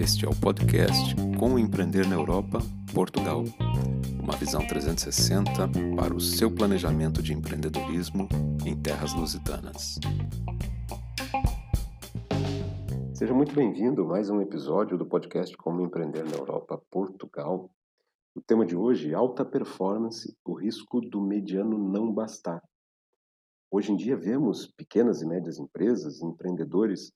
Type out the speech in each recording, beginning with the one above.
Este é o podcast Como Empreender na Europa, Portugal. Uma visão 360 para o seu planejamento de empreendedorismo em terras lusitanas. Seja muito bem-vindo a mais um episódio do podcast Como Empreender na Europa, Portugal. O tema de hoje, alta performance, o risco do mediano não bastar. Hoje em dia vemos pequenas e médias empresas, empreendedores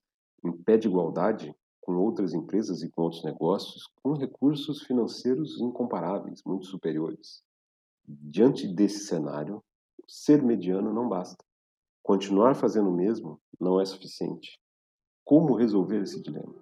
em pé de igualdade com outras empresas e com outros negócios com recursos financeiros incomparáveis, muito superiores. Diante desse cenário, ser mediano não basta. Continuar fazendo o mesmo não é suficiente. Como resolver esse dilema?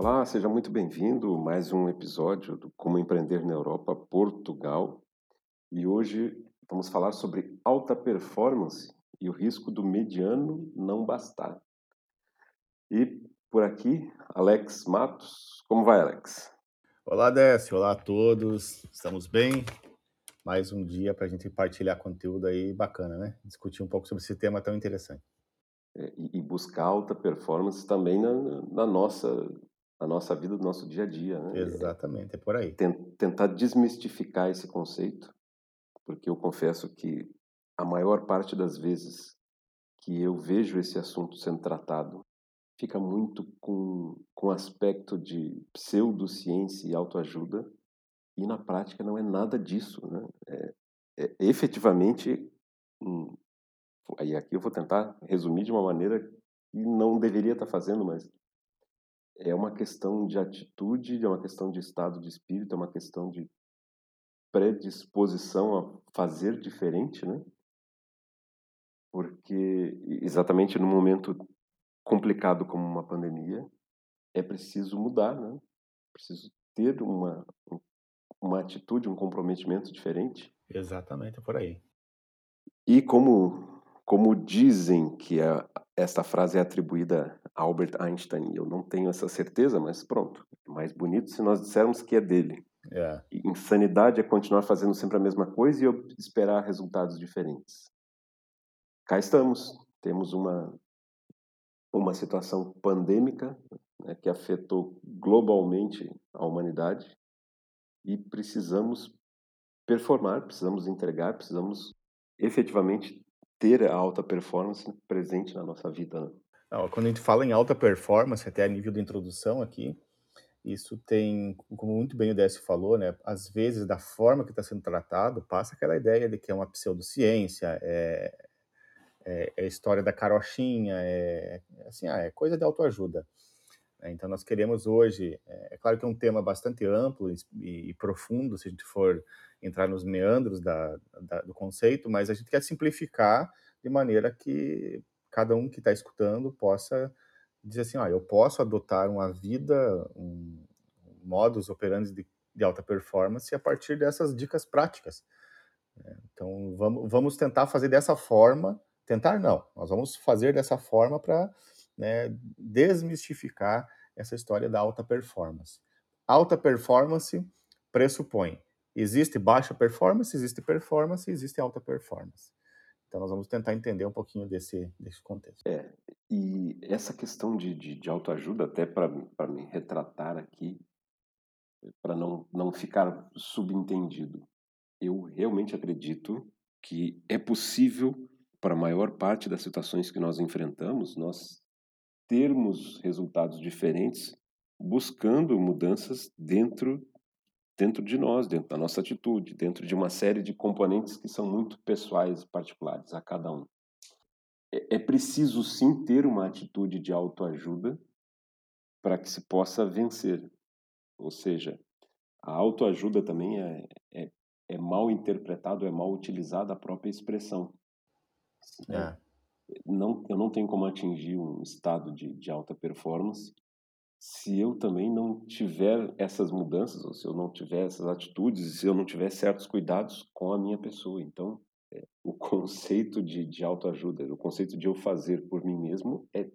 Olá, seja muito bem-vindo mais um episódio do Como Empreender na Europa, Portugal. E hoje vamos falar sobre alta performance e o risco do mediano não bastar. E por aqui, Alex Matos. Como vai, Alex? Olá, Décio. Olá a todos. Estamos bem? Mais um dia para a gente partilhar conteúdo aí bacana, né? Discutir um pouco sobre esse tema tão interessante. É, e buscar alta performance também na, na nossa a nossa vida, do nosso dia a dia. Né? Exatamente, é por aí. Tentar desmistificar esse conceito, porque eu confesso que a maior parte das vezes que eu vejo esse assunto sendo tratado fica muito com, com aspecto de pseudociência e autoajuda, e na prática não é nada disso. Né? É, é efetivamente, hum, aí aqui eu vou tentar resumir de uma maneira que não deveria estar fazendo, mas é uma questão de atitude, é uma questão de estado de espírito, é uma questão de predisposição a fazer diferente, né? Porque exatamente no momento complicado como uma pandemia, é preciso mudar, né? Preciso ter uma uma atitude, um comprometimento diferente. Exatamente, é por aí. E como como dizem que a, esta frase é atribuída Albert Einstein, eu não tenho essa certeza, mas pronto. É mais bonito se nós dissermos que é dele. É. Insanidade é continuar fazendo sempre a mesma coisa e esperar resultados diferentes. Cá estamos. Temos uma, uma situação pandêmica né, que afetou globalmente a humanidade e precisamos performar, precisamos entregar, precisamos efetivamente ter a alta performance presente na nossa vida. Não, quando a gente fala em alta performance, até a nível de introdução aqui, isso tem, como muito bem o Décio falou, né, às vezes da forma que está sendo tratado, passa aquela ideia de que é uma pseudociência, é, é, é história da carochinha, é, assim, ah, é coisa de autoajuda. Né. Então, nós queremos hoje, é, é, claro que é um tema bastante amplo e, e, profundo, se a gente for entrar nos meandros da, da, do conceito, mas a gente quer simplificar de maneira que cada um que está escutando possa dizer assim, ah, eu posso adotar uma vida, um, modus operandi de, de, alta performance a partir dessas dicas práticas. Né. Então, vamos, vamos tentar fazer dessa forma, tentar não, nós vamos fazer dessa forma para né, desmistificar essa história da alta performance. Alta performance pressupõe existe baixa performance, existe performance, existe alta performance. Então, nós vamos tentar entender um pouquinho desse, desse contexto. É, e essa questão de, de, de autoajuda, até para me retratar aqui, para não, não ficar subentendido, eu realmente acredito que é possível, para a maior parte das situações que nós enfrentamos, nós termos resultados diferentes buscando mudanças dentro dentro de nós, dentro da nossa atitude, dentro de uma série de componentes que são muito pessoais e particulares a cada um. É, é preciso sim ter uma atitude de autoajuda para que se possa vencer. Ou seja, a autoajuda também é, é, é mal interpretado, é mal utilizada a própria expressão. É. Não, eu não tenho como atingir um estado de, de alta performance se eu também não tiver essas mudanças, ou se eu não tiver essas atitudes, se eu não tiver certos cuidados com a minha pessoa. Então, é, o conceito de, de autoajuda, o conceito de eu fazer por mim mesmo é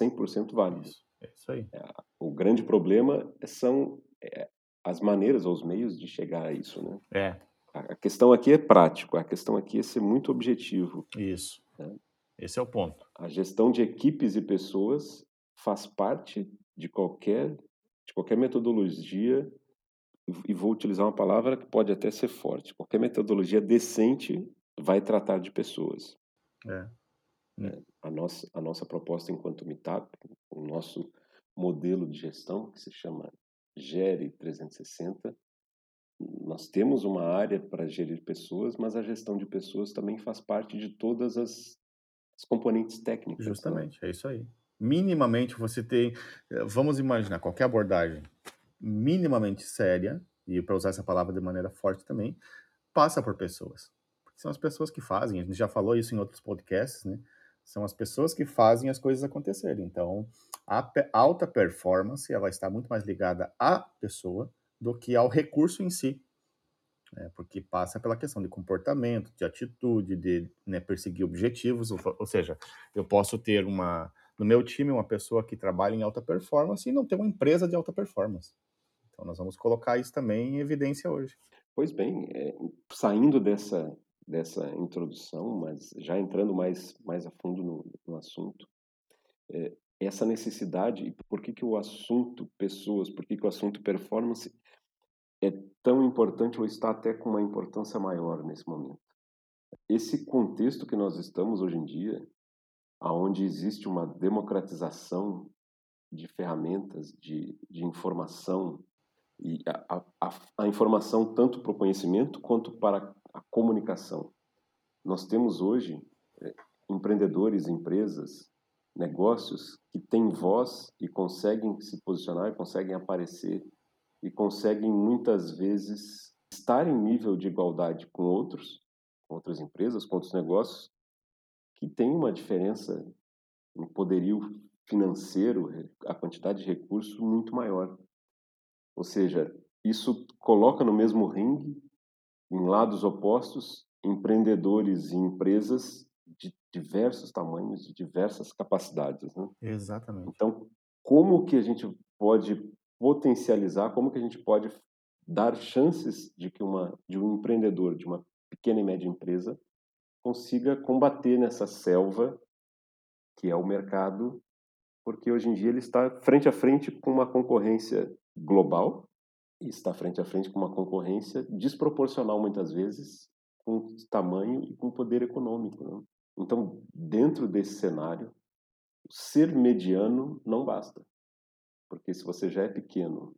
100% válido. É isso aí. É, o grande problema são é, as maneiras ou os meios de chegar a isso, né? É. A questão aqui é prático, a questão aqui é ser muito objetivo. Isso. Né? Esse é o ponto. A gestão de equipes e pessoas faz parte de qualquer de qualquer metodologia e vou utilizar uma palavra que pode até ser forte. Qualquer metodologia decente vai tratar de pessoas. É. É, a, nossa, a nossa proposta enquanto Meetup, o nosso modelo de gestão, que se chama Gere 360, nós temos uma área para gerir pessoas, mas a gestão de pessoas também faz parte de todas as, as componentes técnicas. Né? Justamente, né? é isso aí. Minimamente você tem, eh, vamos imaginar, qualquer abordagem minimamente séria, e para usar essa palavra de maneira forte também, passa por pessoas. São as pessoas que fazem, a gente já falou isso em outros podcasts, né? São as pessoas que fazem as coisas acontecerem. Então, a alta performance, ela está muito mais ligada à pessoa do que ao recurso em si. Né? Porque passa pela questão de comportamento, de atitude, de né, perseguir objetivos. Ou, ou seja, eu posso ter uma, no meu time, uma pessoa que trabalha em alta performance e não ter uma empresa de alta performance. Então, nós vamos colocar isso também em evidência hoje. Pois bem, é, saindo dessa dessa introdução, mas já entrando mais, mais a fundo no, no assunto, é, essa necessidade, e por que, que o assunto pessoas, por que, que o assunto performance é tão importante ou está até com uma importância maior nesse momento. Esse contexto que nós estamos hoje em dia, aonde existe uma democratização de ferramentas de, de informação, e a, a, a informação tanto para o conhecimento quanto para a comunicação. Nós temos hoje é, empreendedores, empresas, negócios que têm voz e conseguem se posicionar, conseguem aparecer e conseguem muitas vezes estar em nível de igualdade com outros, com outras empresas, com outros negócios, que tem uma diferença no poderio financeiro, a quantidade de recursos muito maior. Ou seja, isso coloca no mesmo ringue em lados opostos, empreendedores e empresas de diversos tamanhos, de diversas capacidades. Né? Exatamente. Então, como que a gente pode potencializar, como que a gente pode dar chances de que uma, de um empreendedor, de uma pequena e média empresa, consiga combater nessa selva que é o mercado, porque hoje em dia ele está frente a frente com uma concorrência global, e está frente a frente com uma concorrência desproporcional muitas vezes com tamanho e com poder econômico. Né? Então, dentro desse cenário, ser mediano não basta, porque se você já é pequeno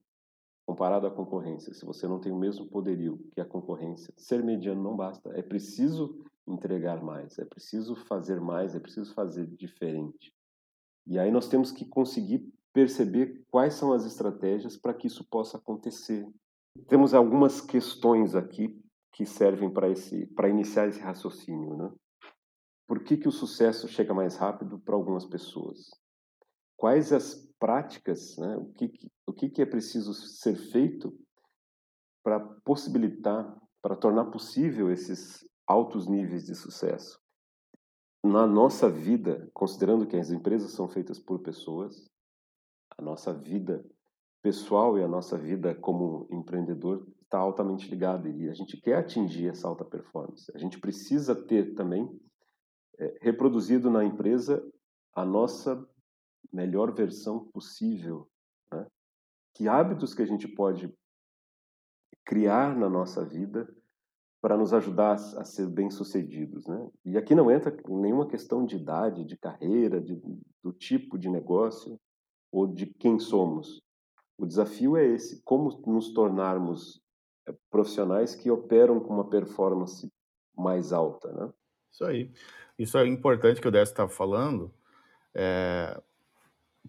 comparado à concorrência, se você não tem o mesmo poderio que a concorrência, ser mediano não basta. É preciso entregar mais, é preciso fazer mais, é preciso fazer diferente. E aí nós temos que conseguir perceber quais são as estratégias para que isso possa acontecer. Temos algumas questões aqui que servem para esse para iniciar esse raciocínio, né? Por que, que o sucesso chega mais rápido para algumas pessoas? Quais as práticas, né? o, que, o que, que é preciso ser feito para possibilitar, para tornar possível esses altos níveis de sucesso? Na nossa vida, considerando que as empresas são feitas por pessoas, a nossa vida pessoal e a nossa vida como empreendedor está altamente ligada e a gente quer atingir essa alta performance. A gente precisa ter também é, reproduzido na empresa a nossa melhor versão possível. Né? Que hábitos que a gente pode criar na nossa vida para nos ajudar a ser bem-sucedidos, né? E aqui não entra nenhuma questão de idade, de carreira, de, do tipo de negócio ou de quem somos. O desafio é esse: como nos tornarmos eh, profissionais que operam com uma performance mais alta, né? Isso aí. Isso é importante que o Décio estava falando, é...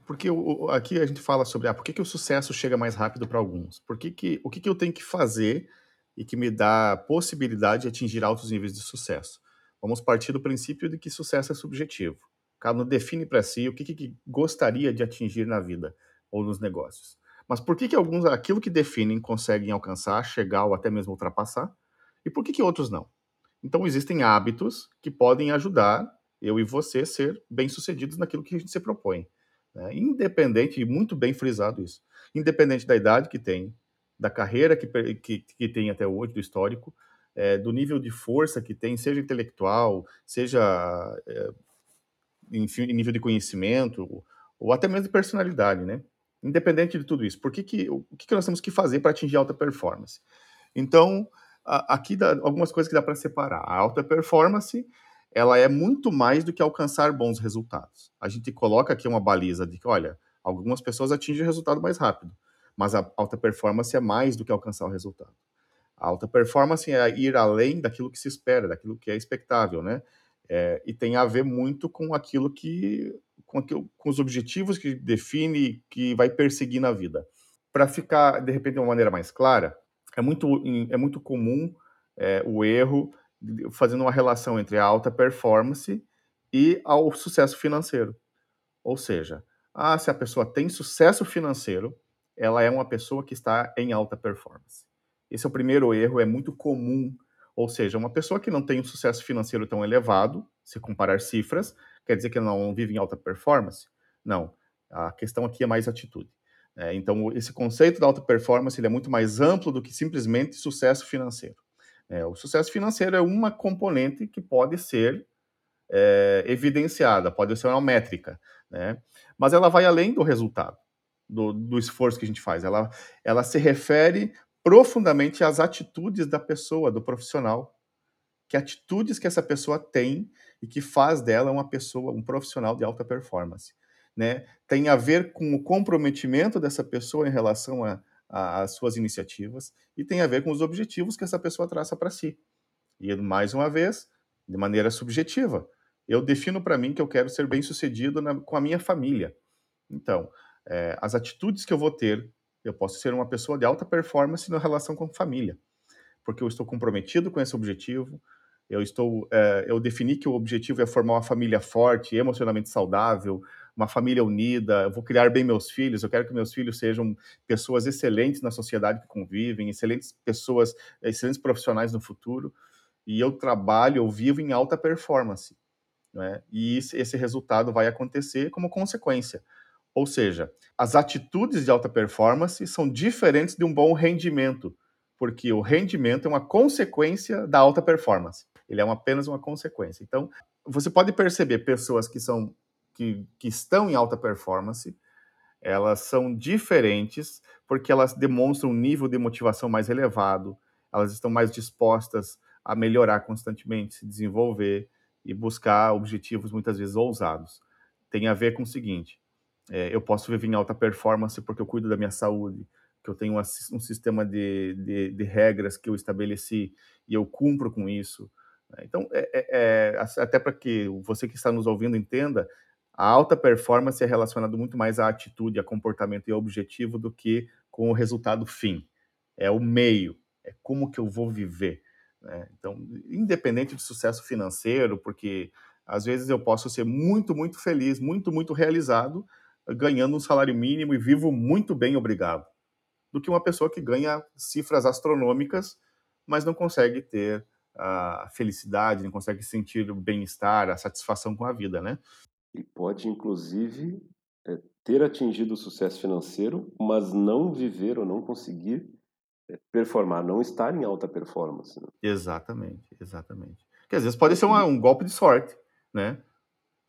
porque o, aqui a gente fala sobre ah, por que, que o sucesso chega mais rápido para alguns, por que que, o que, que eu tenho que fazer e que me dá a possibilidade de atingir altos níveis de sucesso. Vamos partir do princípio de que sucesso é subjetivo. Cada um define para si o que, que, gostaria de atingir na vida ou nos negócios. Mas por que, que alguns, aquilo que definem, conseguem alcançar, chegar ou até mesmo ultrapassar? E por que, que outros não? Então, existem hábitos que podem ajudar eu e você a ser bem-sucedidos naquilo que a gente se propõe. Né? Independente, e muito bem frisado isso, independente da idade que tem, da carreira que, que, que tem até hoje, do histórico, é, do nível de força que tem, seja intelectual, seja é, enfim, nível de conhecimento, ou até mesmo de personalidade, né? Independente de tudo isso, por que que, o que, que nós temos que fazer para atingir alta performance? Então, a, aqui dá algumas coisas que dá para separar. A alta performance, ela é muito mais do que alcançar bons resultados. A gente coloca aqui uma baliza de que, olha, algumas pessoas atingem o resultado mais rápido, mas a alta performance é mais do que alcançar o resultado. A alta performance é ir além daquilo que se espera, daquilo que é expectável, né? É, e tem a ver muito com aquilo que com, aquilo, com os objetivos que define, que vai perseguir na vida. Para ficar, de repente, de uma maneira mais clara, é muito, é muito comum é, o erro fazendo uma relação entre a alta performance e ao sucesso financeiro. Ou seja, ah, se a pessoa tem sucesso financeiro, ela é uma pessoa que está em alta performance. Esse é o primeiro erro, é muito comum. Ou seja, uma pessoa que não tem um sucesso financeiro tão elevado, se comparar cifras, quer dizer que ela não vive em alta performance? Não. A questão aqui é mais atitude. É, então, esse conceito da alta performance ele é muito mais amplo do que simplesmente sucesso financeiro. É, o sucesso financeiro é uma componente que pode ser é, evidenciada, pode ser uma métrica, né? mas ela vai além do resultado, do, do esforço que a gente faz. Ela, ela se refere profundamente às atitudes da pessoa, do profissional. Que atitudes que essa pessoa tem e que faz dela uma pessoa, um profissional de alta performance. Né? Tem a ver com o comprometimento dessa pessoa em relação às suas iniciativas e tem a ver com os objetivos que essa pessoa traça para si. E, mais uma vez, de maneira subjetiva. Eu defino para mim que eu quero ser bem sucedido na, com a minha família. Então, é, as atitudes que eu vou ter, eu posso ser uma pessoa de alta performance na relação com família, porque eu estou comprometido com esse objetivo, eu estou, é, eu defini que o objetivo é formar uma família forte, emocionalmente saudável, uma família unida. Eu vou criar bem meus filhos. Eu quero que meus filhos sejam pessoas excelentes na sociedade que convivem, excelentes pessoas, excelentes profissionais no futuro. E eu trabalho, eu vivo em alta performance. Né? E esse resultado vai acontecer como consequência. Ou seja, as atitudes de alta performance são diferentes de um bom rendimento, porque o rendimento é uma consequência da alta performance. Ele é uma, apenas uma consequência. Então, você pode perceber pessoas que são que, que estão em alta performance, elas são diferentes porque elas demonstram um nível de motivação mais elevado, elas estão mais dispostas a melhorar constantemente, se desenvolver e buscar objetivos muitas vezes ousados. Tem a ver com o seguinte: é, eu posso viver em alta performance porque eu cuido da minha saúde, que eu tenho um, sistema de, de, de, regras que eu estabeleci e eu cumpro com isso. Né? Então, é, é, é até para que você que está nos ouvindo entenda, a alta performance é relacionado muito mais à atitude, a comportamento e ao objetivo do que com o resultado fim. É o meio, é como que eu vou viver. Né? Então, independente de sucesso financeiro, porque às vezes eu posso ser muito, muito feliz, muito, muito realizado, ganhando um salário mínimo e vivo muito bem, obrigado, do que uma pessoa que ganha cifras astronômicas, mas não consegue ter a felicidade, não consegue sentir o bem-estar, a satisfação com a vida, né? E pode, inclusive, é, ter atingido o sucesso financeiro, mas não viver ou não conseguir é, performar, não estar em alta performance. Né? Exatamente, exatamente. Que às vezes pode ser uma, um golpe de sorte, né?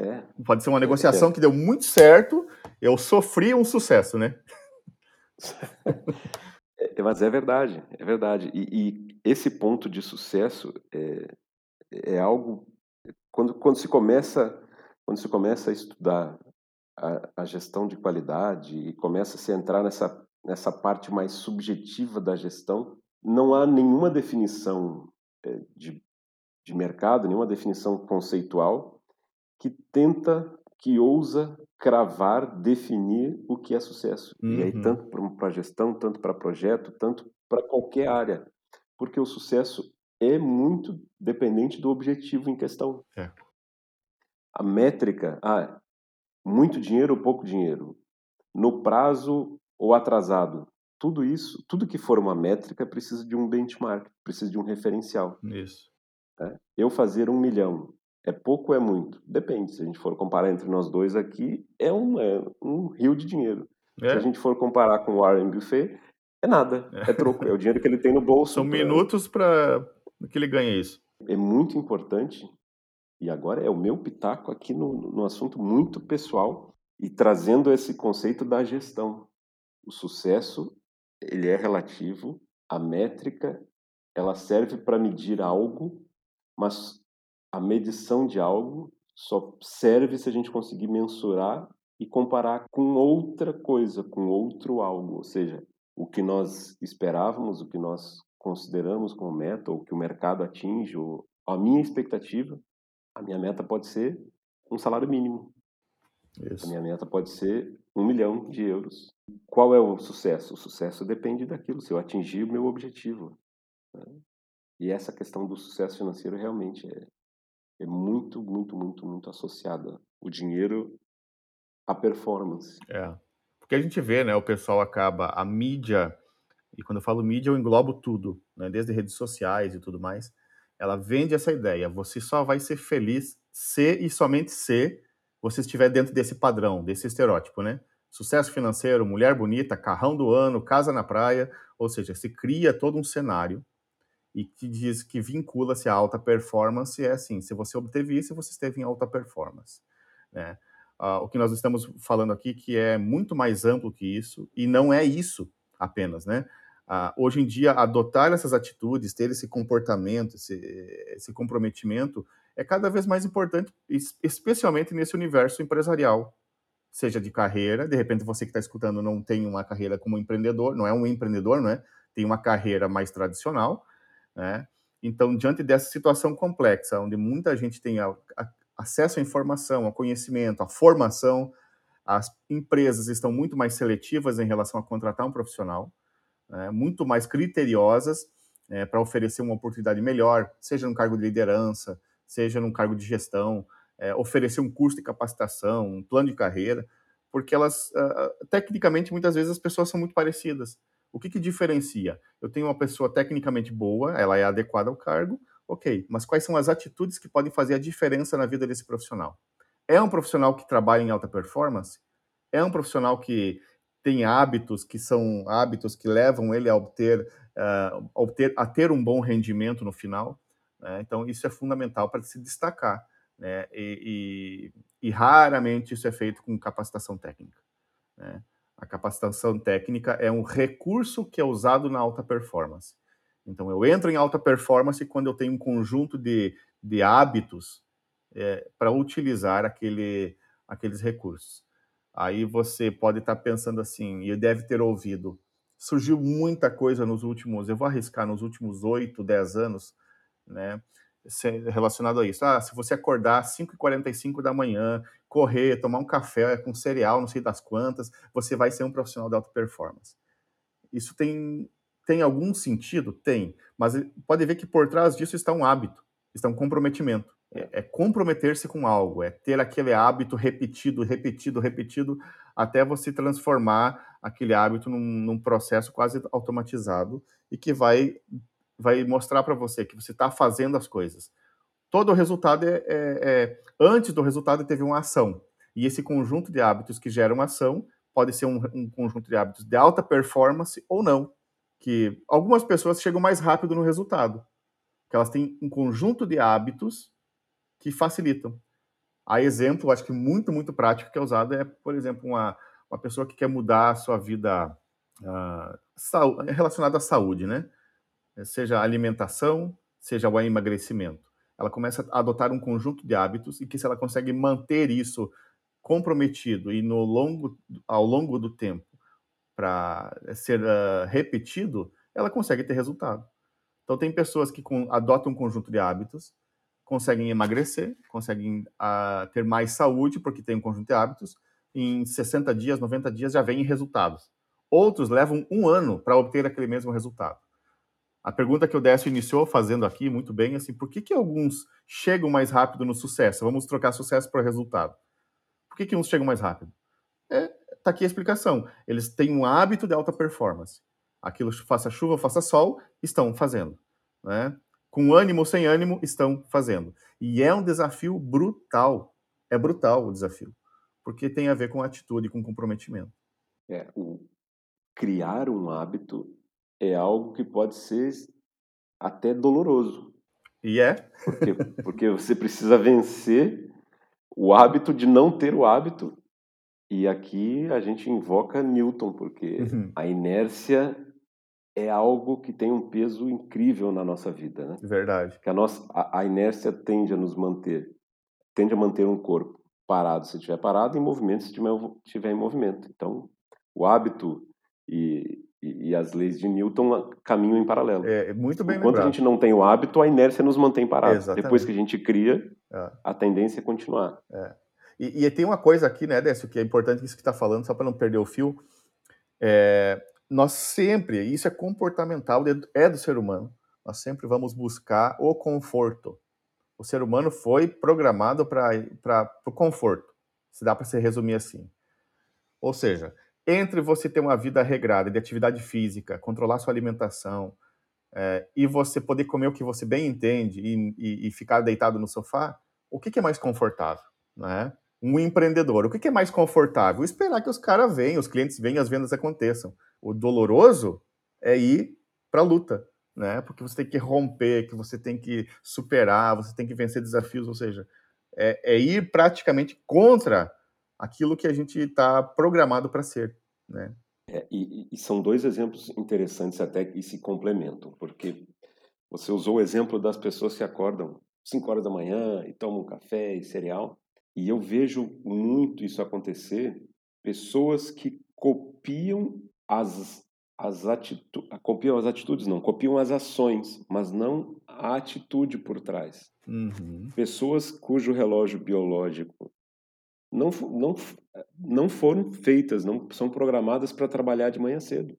É. Pode ser uma negociação é. que deu muito certo, eu sofri um sucesso, né? É, mas é verdade, é verdade. E, e esse ponto de sucesso é, é algo quando, quando se começa quando se começa a estudar a, a gestão de qualidade e começa a se entrar nessa nessa parte mais subjetiva da gestão, não há nenhuma definição é, de, de mercado, nenhuma definição conceitual que tenta, que ousa cravar, definir o que é sucesso. Uhum. E aí, uhum. tanto para gestão, tanto para projeto, tanto para qualquer área. Porque o sucesso é muito dependente do objetivo em questão. É. A métrica, ah, muito dinheiro ou pouco dinheiro, no prazo ou atrasado, tudo isso, tudo que for uma métrica precisa de um benchmark, precisa de um referencial. Isso. Né? Eu fazer um milhão é pouco ou é muito? Depende. Se a gente for comparar entre nós dois aqui, é um, é um rio de dinheiro. É. Se a gente for comparar com o Warren Buffett, É nada, é troco, é o dinheiro que ele tem no bolso. São pra... minutos para que ele ganhe isso. É muito importante, e agora é o meu pitaco aqui no, no assunto muito pessoal, e trazendo esse conceito da gestão. O sucesso, ele é relativo, a métrica, ela serve para medir algo, mas a medição de algo só serve se a gente conseguir mensurar e comparar com outra coisa, com outro algo, ou seja, o que nós esperávamos, o que nós consideramos como meta, ou que o mercado atinge, ou a minha expectativa, a minha meta pode ser um salário mínimo. Isso. A minha meta pode ser um milhão de euros. Qual é o sucesso? O sucesso depende daquilo, se eu atingir o meu objetivo. Né? E essa questão do sucesso financeiro realmente é, é muito, muito, muito, muito associada. O dinheiro à performance. É. Porque a gente vê, né, o pessoal acaba, a mídia, e quando eu falo mídia, eu englobo tudo, né, desde redes sociais e tudo mais, ela vende essa ideia, você só vai ser feliz se e somente se você estiver dentro desse padrão, desse estereótipo, né? Sucesso financeiro, mulher bonita, carrão do ano, casa na praia, ou seja, se cria todo um cenário e que diz que vincula-se a alta performance é assim, se você obteve isso, você esteve em alta performance, né? Uh, o que nós estamos falando aqui que é muito mais amplo que isso e não é isso apenas, né? Uh, hoje em dia, adotar essas atitudes, ter esse comportamento, esse, esse comprometimento, é cada vez mais importante, especialmente nesse universo empresarial, seja de carreira, de repente você que está escutando não tem uma carreira como empreendedor, não é um empreendedor, não é? Tem uma carreira mais tradicional, né? Então, diante dessa situação complexa, onde muita gente tem a, a, acesso à informação, ao conhecimento, à formação, as empresas estão muito mais seletivas em relação a contratar um profissional, né? muito mais criteriosas é, para oferecer uma oportunidade melhor, seja no cargo de liderança, seja num cargo de gestão, é, oferecer um curso de capacitação, um plano de carreira, porque elas, uh, tecnicamente, muitas vezes as pessoas são muito parecidas. O que, que diferencia? Eu tenho uma pessoa tecnicamente boa, ela é adequada ao cargo, ok, mas quais são as atitudes que podem fazer a diferença na vida desse profissional? É um profissional que trabalha em alta performance? É um profissional que tem hábitos que são hábitos que levam ele a obter, uh, a, obter a ter um bom rendimento no final? Né? Então, isso é fundamental para se destacar. Né? E, e, e, raramente isso é feito com capacitação técnica. Né? A capacitação técnica é um recurso que é usado na alta performance. Então, eu entro em alta performance quando eu tenho um conjunto de, de hábitos é, para utilizar aquele, aqueles recursos. Aí você pode estar tá pensando assim, e deve ter ouvido, surgiu muita coisa nos últimos, eu vou arriscar, nos últimos 8, 10 anos, né, relacionado a isso. Ah, se você acordar às 5h45 da manhã, correr, tomar um café com cereal, não sei das quantas, você vai ser um profissional de alta performance. Isso tem, tem algum sentido? Tem, mas pode ver que por trás disso está um hábito, está um comprometimento. É, é comprometer-se com algo, é ter aquele hábito repetido, repetido, repetido, até você transformar aquele hábito num, num processo quase automatizado e que vai vai mostrar para você que você está fazendo as coisas. Todo o resultado é, é, é, Antes do resultado, teve uma ação. E esse conjunto de hábitos que geram ação pode ser um, um conjunto de hábitos de alta performance ou não. Que algumas pessoas chegam mais rápido no resultado. Que elas têm um conjunto de hábitos que facilitam. A exemplo, acho que muito, muito prático que é usado é, por exemplo, uma, uma pessoa que quer mudar a sua vida uh, relacionada à saúde, né? Seja a alimentação, seja o emagrecimento. Ela começa a adotar um conjunto de hábitos e que se ela consegue manter isso comprometido e no longo, ao longo do tempo para ser uh, repetido, ela consegue ter resultado. Então tem pessoas que com, adotam um conjunto de hábitos, conseguem emagrecer, conseguem uh, ter mais saúde porque tem um conjunto de hábitos, em 60 dias, 90 dias já vem resultados. Outros levam um ano para obter aquele mesmo resultado. A pergunta que o Décio iniciou fazendo aqui, muito bem, assim, por que, que alguns chegam mais rápido no sucesso? Vamos trocar sucesso para resultado. Por que, que uns chegam mais rápido? É, tá aqui a explicação. Eles têm um hábito de alta performance. Aquilo, faça chuva, faça sol, estão fazendo. Né? Com ânimo ou sem ânimo, estão fazendo. E é um desafio brutal. É brutal o desafio. Porque tem a ver com atitude, com comprometimento. É, o criar um hábito é algo que pode ser até doloroso. E é? Porque, porque você precisa vencer o hábito de não ter o hábito. E aqui a gente invoca Newton, porque Uhum. a inércia é algo que tem um peso incrível na nossa vida, né? Verdade. Que a nossa a, a inércia tende a nos manter, tende a manter um corpo parado se estiver parado, em movimento se estiver, estiver em movimento. Então, o hábito e, e, e as leis de Newton caminham em paralelo. É muito bem Enquanto lembrado. a gente não tem o hábito, a inércia nos mantém parados. Exatamente. Depois que a gente cria, É. a tendência é continuar. E, e tem uma coisa aqui, né, Décio, que é importante isso que está falando, só para não perder o fio. É, nós sempre, isso é comportamental, é do- é do ser humano, nós sempre vamos buscar o conforto. O ser humano foi programado para o conforto, se dá para se resumir assim. Ou seja, entre você ter uma vida regrada de atividade física, controlar sua alimentação, é, e você poder comer o que você bem entende e, e- e ficar deitado no sofá, o que, que é mais confortável? Né? Um empreendedor, o que, que é mais confortável? Esperar que os caras venham, os clientes venham, as vendas aconteçam. O doloroso é ir para a luta, né? porque você tem que romper, que você tem que superar, você tem que vencer desafios, ou seja, é, é ir praticamente contra aquilo que a gente está programado para ser. Né? É, e, e- são dois exemplos interessantes até que se complementam, porque você usou o exemplo das pessoas que acordam 5 horas da manhã e tomam café e cereal, e eu vejo muito isso acontecer, pessoas que copiam as as atitudes, copiam as atitudes não, copiam as ações, mas não a atitude por trás. Uhum. Pessoas cujo relógio biológico não, não, não foram feitas, não são programadas para trabalhar de manhã cedo.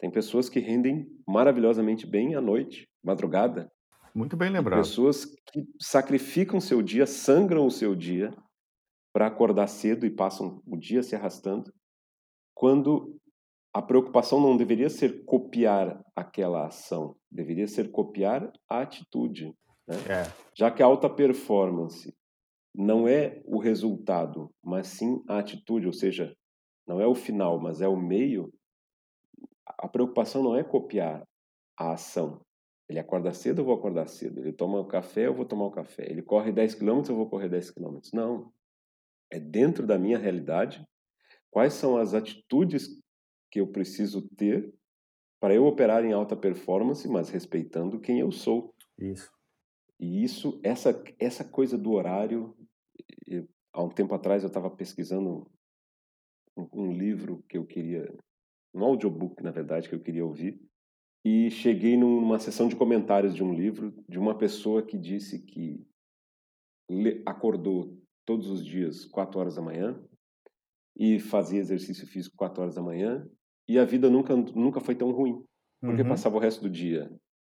Tem pessoas que rendem maravilhosamente bem à noite, madrugada. Muito bem lembrado. Pessoas que sacrificam seu dia, sangram o seu dia para acordar cedo e passam o dia se arrastando, quando a preocupação não deveria ser copiar aquela ação, deveria ser copiar a atitude. É. Já que a alta performance não é o resultado, mas sim a atitude, ou seja, não é o final, mas é o meio, a preocupação não é copiar a ação. Ele acorda cedo, eu vou acordar cedo. Ele toma o café, eu vou tomar o café. Ele corre 10 quilômetros, eu vou correr 10 quilômetros. Não. É dentro da minha realidade. Quais são as atitudes que eu preciso ter para eu operar em alta performance, mas respeitando quem eu sou? Isso. E isso, essa, essa coisa do horário, eu- há um tempo atrás eu estava pesquisando um, um livro que eu queria, um audiobook, na verdade, que eu queria ouvir, e cheguei numa sessão de comentários de um livro de uma pessoa que disse que acordou todos os dias 4 horas da manhã e fazia exercício físico 4 horas da manhã e a vida nunca, nunca foi tão ruim porque Uhum. passava o resto do dia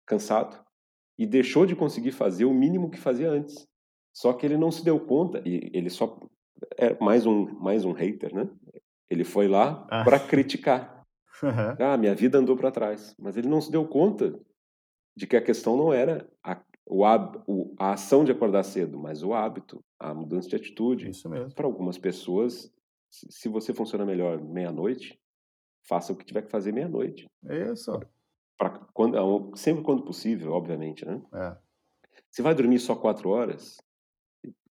cansado e deixou de conseguir fazer o mínimo que fazia antes. Só que ele não se deu conta e ele só é mais um mais um hater, né? Ele foi lá Ah. para criticar. Aham. Ah, minha vida andou para trás, mas ele não se deu conta de que a questão não era a, o, o- a ação de acordar cedo, mas o hábito, a mudança de atitude. Isso mesmo. Para algumas pessoas, se se você funciona melhor meia-noite, faça o que tiver que fazer meia-noite. Isso. Pra quando, ah, sempre quando possível, obviamente, né? É. Se vai dormir só quatro horas,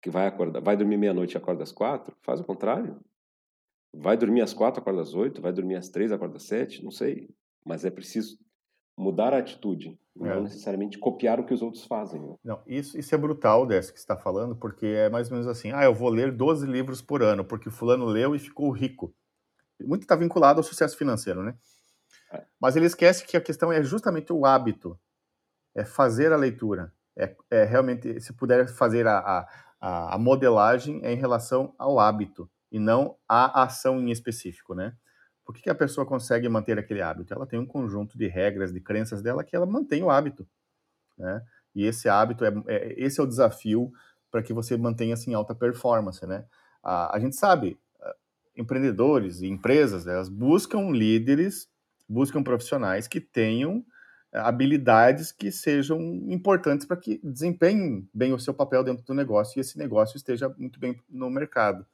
que vai acordar, vai dormir meia-noite e acorda às quatro, faz o contrário. Vai dormir às quatro, acorda às oito, vai dormir às três, acorda às sete, não sei. Mas é preciso mudar a atitude, É. não necessariamente copiar o que os outros fazem. né? Não, isso, isso é brutal, dessa que você está falando, porque é mais ou menos assim, ah, eu vou ler 12 livros por ano, porque fulano leu e ficou rico. Muito está vinculado ao sucesso financeiro, né? Mas ele esquece que a questão é justamente o hábito, é fazer a leitura, é, é realmente, se puder fazer a, a, a- modelagem é em relação ao hábito, e não à ação em específico, né? Por que, que a pessoa consegue manter aquele hábito? Ela tem um conjunto de regras, de crenças dela que ela mantém o hábito, né? E esse hábito é, é- esse é o desafio para que você mantenha assim alta performance, né? A, a gente sabe, ah, empreendedores e empresas, elas buscam líderes, buscam profissionais que tenham ah, habilidades que sejam importantes para que desempenhem bem o seu papel dentro do negócio e esse negócio esteja muito bem no mercado.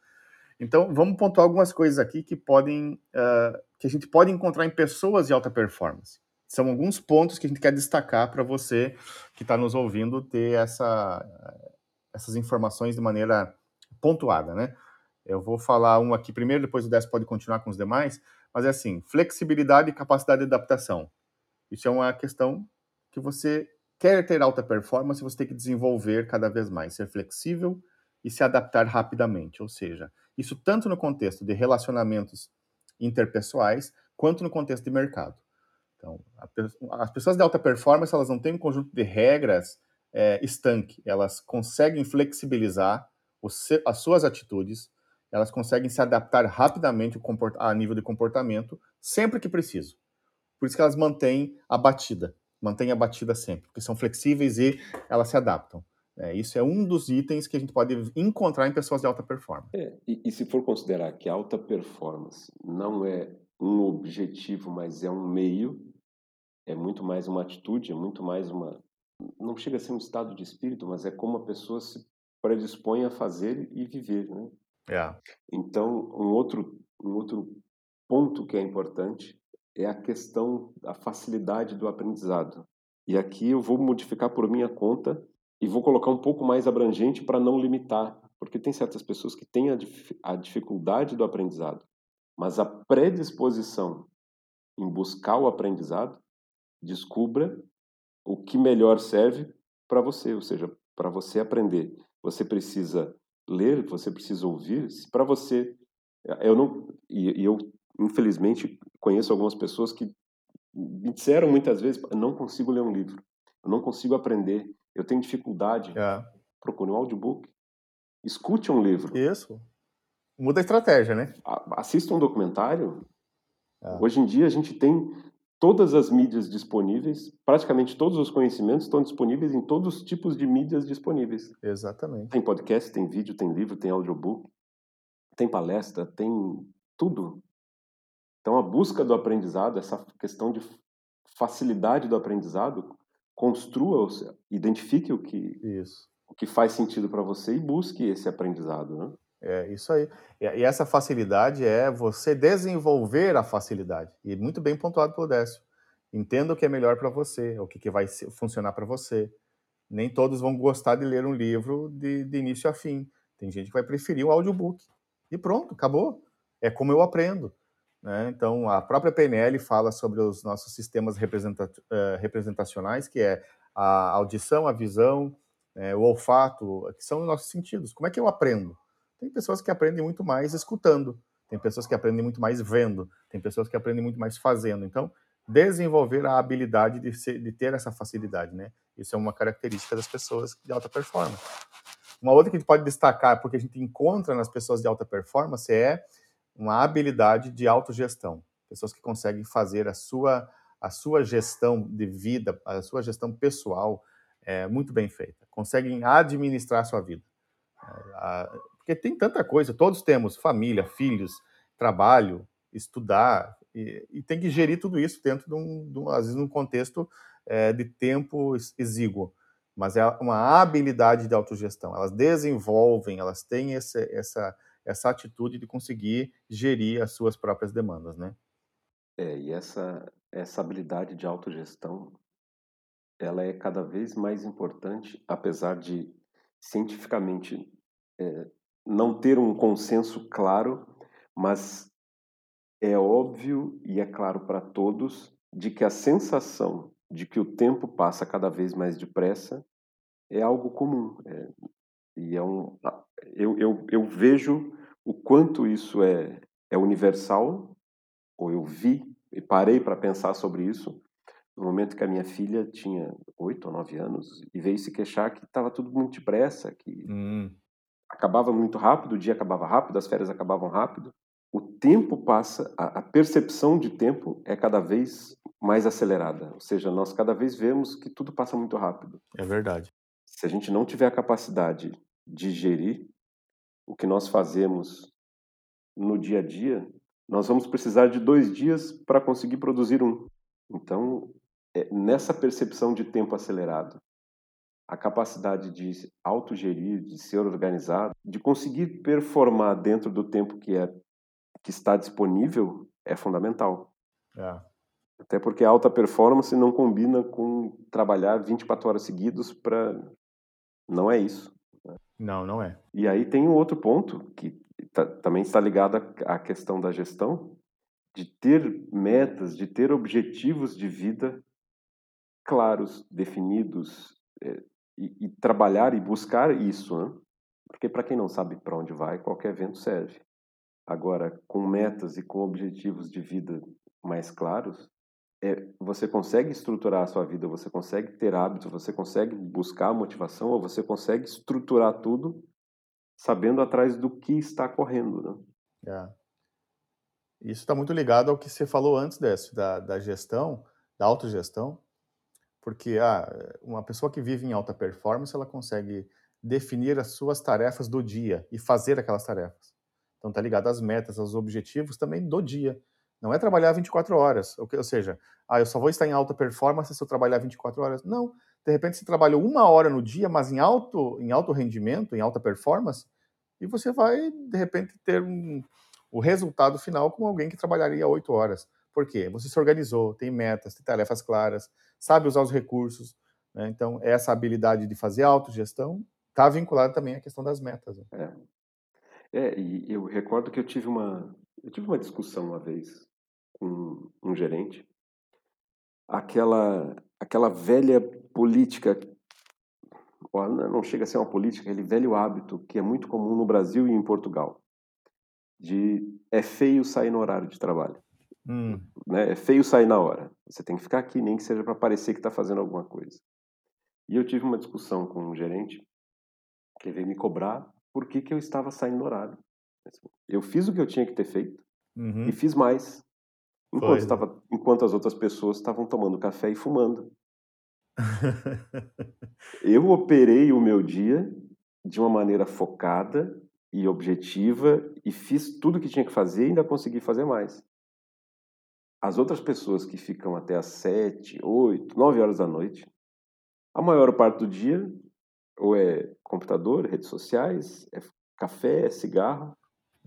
Então, vamos pontuar algumas coisas aqui que podem, uh, que a gente pode encontrar em pessoas de alta performance. São alguns pontos que a gente quer destacar para você que está nos ouvindo ter essa, essas informações de maneira pontuada, né? Eu vou falar um aqui primeiro, depois o Décio pode continuar com os demais, mas é assim, flexibilidade e capacidade de adaptação. Isso é uma questão que você quer ter alta performance, você tem que desenvolver cada vez mais, ser flexível e se adaptar rapidamente. Ou seja, isso tanto no contexto de relacionamentos interpessoais, quanto no contexto de mercado. Então, as pessoas de alta performance, elas não têm um conjunto de regras é, estanque, elas conseguem flexibilizar as suas atitudes, elas conseguem se adaptar rapidamente a nível de comportamento, sempre que preciso. Por isso que elas mantêm a batida, mantêm a batida sempre, porque são flexíveis e elas se adaptam. É, isso é um dos itens que a gente pode encontrar em pessoas de alta performance. É, e, e, se for considerar que alta performance não é um objetivo, mas é um meio, é muito mais uma atitude, é muito mais uma. Não chega a ser um estado de espírito, mas é como a pessoa se predispõe a fazer e viver. Né? É. Então, um outro, um outro ponto que é importante é a questão da facilidade do aprendizado. E aqui eu vou modificar por minha conta e vou colocar um pouco mais abrangente para não limitar, porque tem certas pessoas que têm a, dif a dificuldade do aprendizado, mas a predisposição em buscar o aprendizado, descubra o que melhor serve para você, ou seja, para você aprender. Você precisa ler, você precisa ouvir. Para você, eu não, e, e eu infelizmente conheço algumas pessoas que me disseram muitas vezes, não consigo ler um livro, eu não consigo aprender, eu tenho dificuldade, é. procure um audiobook, escute um livro. Isso. Muda a estratégia, né? Assista um documentário. É. Hoje em dia a gente tem todas as mídias disponíveis, praticamente todos os conhecimentos estão disponíveis em todos os tipos de mídias disponíveis. Exatamente. Tem podcast, tem vídeo, tem livro, tem audiobook, tem palestra, tem tudo. Então a busca do aprendizado, essa questão de facilidade do aprendizado, construa, identifique o que, isso. o que faz sentido para você e busque esse aprendizado, né? É isso aí. E essa facilidade é você desenvolver a facilidade. E muito bem pontuado pelo Décio. Entenda o que é melhor para você, o que, que vai funcionar para você. Nem todos vão gostar de ler um livro de, de início a fim. Tem gente que vai preferir um audiobook. E pronto, acabou. É como eu aprendo. Né? Então, a própria PNL fala sobre os nossos sistemas uh, representacionais, que é a audição, a visão, é, o olfato, que são os nossos sentidos. Como é que eu aprendo? Tem pessoas que aprendem muito mais escutando, tem pessoas que aprendem muito mais vendo, tem pessoas que aprendem muito mais fazendo. Então, desenvolver a habilidade de, ser, de ter essa facilidade, né? Isso é uma característica das pessoas de alta performance. Uma outra que a gente pode destacar, porque a gente encontra nas pessoas de alta performance, é uma habilidade de autogestão. Pessoas que conseguem fazer a sua, a sua gestão de vida, a sua gestão pessoal é, muito bem feita. Conseguem administrar a sua vida. É, porque tem tanta coisa, todos temos família, filhos, trabalho, estudar, e, e tem que gerir tudo isso dentro de um, de um às vezes, num contexto é, de tempo exíguo. Mas é uma habilidade de autogestão. Elas desenvolvem, elas têm esse, essa, essa atitude de conseguir gerir as suas próprias demandas, né? É, e essa, essa habilidade de autogestão, ela é cada vez mais importante, apesar de cientificamente é, não ter um consenso claro, mas é óbvio e é claro para todos de que a sensação de que o tempo passa cada vez mais depressa é algo comum. É, e é um, eu, eu, eu vejo o quanto isso é, é universal, ou eu vi e parei para pensar sobre isso no momento que a minha filha tinha oito ou nove anos e veio se queixar que estava tudo muito depressa, que hum. Acabava muito rápido, o dia acabava rápido, as férias acabavam rápido. O tempo passa, a, a percepção de tempo é cada vez mais acelerada, ou seja, nós cada vez vemos que tudo passa muito rápido. É verdade. Se a gente não tiver a capacidade de gerir o que nós fazemos no dia a dia, nós vamos precisar de dois dias para conseguir produzir um. Então, é nessa percepção de tempo acelerado a capacidade de autogerir, de ser organizado, de conseguir performar dentro do tempo que é que está disponível é fundamental. É. Até porque a alta performance não combina com trabalhar 24 horas seguidas para não é isso. Não, não é. E aí tem um outro ponto que também está ligado à questão da gestão, de ter metas, de ter objetivos de vida claros, definidos, é, e, trabalhar e buscar isso, né? Porque para quem não sabe para onde vai, qualquer vento serve. Agora, com metas e com objetivos de vida mais claros, é, você consegue estruturar a sua vida, você consegue ter hábitos, você consegue buscar motivação, ou você consegue estruturar tudo sabendo atrás do que está correndo, né? É. Isso está muito ligado ao que você falou antes desse, da, da gestão, da autogestão, porque ah, uma pessoa que vive em alta performance, ela consegue definir as suas tarefas do dia e fazer aquelas tarefas. Então está ligado às metas, aos objetivos também do dia. Não é trabalhar 24 horas, ou seja, ah, eu só vou estar em alta performance se eu trabalhar 24 horas. Não, de repente você trabalha uma hora no dia, mas em alto, em alto rendimento, em alta performance, e você vai, de repente, ter um, o resultado final com alguém que trabalharia oito horas. Por quê? Você se organizou, tem metas, tem tarefas claras, sabe usar os recursos. Né? Então, essa habilidade de fazer autogestão está vinculada também à questão das metas. Né? É. é, e eu recordo que eu tive uma, eu tive uma discussão uma vez com um gerente, aquela, aquela velha política, não chega a ser uma política, aquele velho hábito que é muito comum no Brasil e em Portugal, de é feio sair no horário de trabalho. Hum. Né? É feio sair na hora. Você tem que ficar aqui, nem que seja para parecer que está fazendo alguma coisa. E eu tive uma discussão com um gerente que veio me cobrar por que, que eu estava saindo no horário. Eu fiz o que eu tinha que ter feito uhum. e fiz mais. Enquanto, estava, enquanto as outras pessoas estavam tomando café e fumando. eu operei o meu dia de uma maneira focada e objetiva e fiz tudo o que tinha que fazer e ainda consegui fazer mais. As outras pessoas que ficam até às sete, oito, nove horas da noite, a maior parte do dia ou é computador, redes sociais, é café, é cigarro.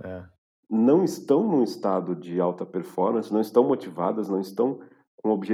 É. Não estão num estado de alta performance, não estão motivadas, não estão com objetivos